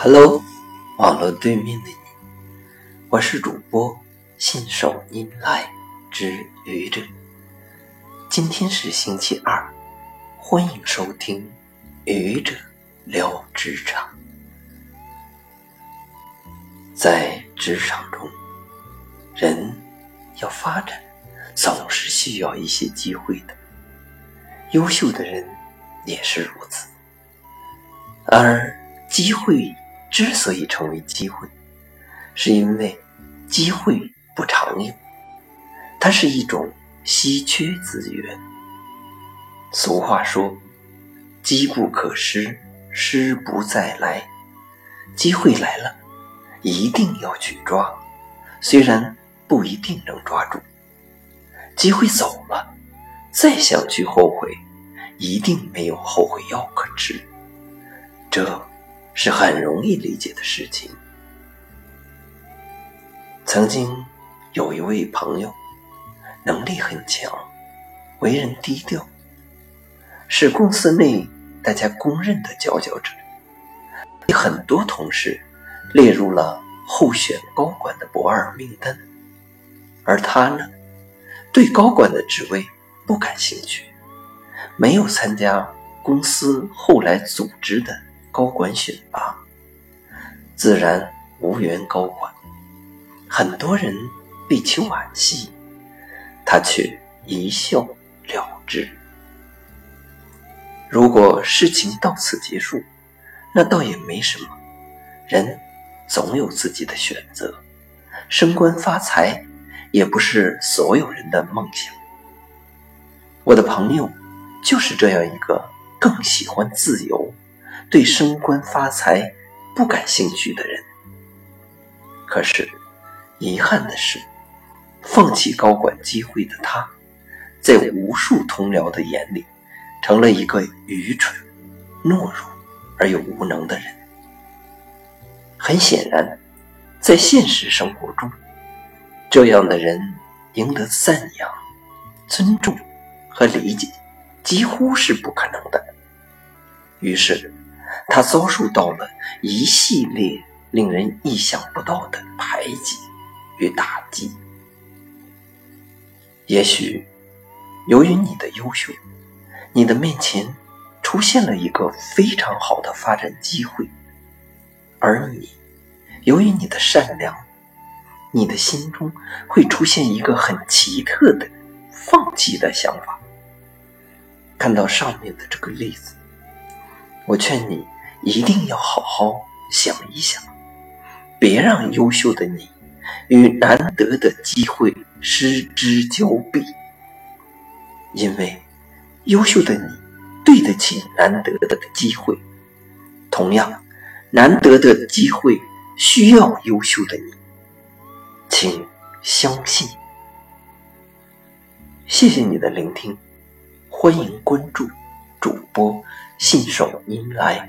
Hello，网络对面的你，我是主播信手拈来之愚者。今天是星期二，欢迎收听愚者聊职场。在职场中，人要发展，总是需要一些机会的。优秀的人也是如此，而机会。之所以成为机会，是因为机会不常有，它是一种稀缺资源。俗话说：“机不可失，失不再来。”机会来了，一定要去抓，虽然不一定能抓住；机会走了，再想去后悔，一定没有后悔药可吃。这。是很容易理解的事情。曾经有一位朋友，能力很强，为人低调，是公司内大家公认的佼佼者，被很多同事列入了候选高管的不二名单。而他呢，对高管的职位不感兴趣，没有参加公司后来组织的。高管选拔，自然无缘高管。很多人被其惋惜，他却一笑了之。如果事情到此结束，那倒也没什么。人总有自己的选择，升官发财也不是所有人的梦想。我的朋友就是这样一个更喜欢自由。对升官发财不感兴趣的人，可是遗憾的是，放弃高管机会的他，在无数同僚的眼里，成了一个愚蠢、懦弱而又无能的人。很显然，在现实生活中，这样的人赢得赞扬、尊重和理解，几乎是不可能的。于是。他遭受到了一系列令人意想不到的排挤与打击。也许，由于你的优秀，你的面前出现了一个非常好的发展机会，而你，由于你的善良，你的心中会出现一个很奇特的放弃的想法。看到上面的这个例子，我劝你。一定要好好想一想，别让优秀的你与难得的机会失之交臂。因为优秀的你对得起难得的机会，同样，难得的机会需要优秀的你，请相信。谢谢你的聆听，欢迎关注主播信手拈来。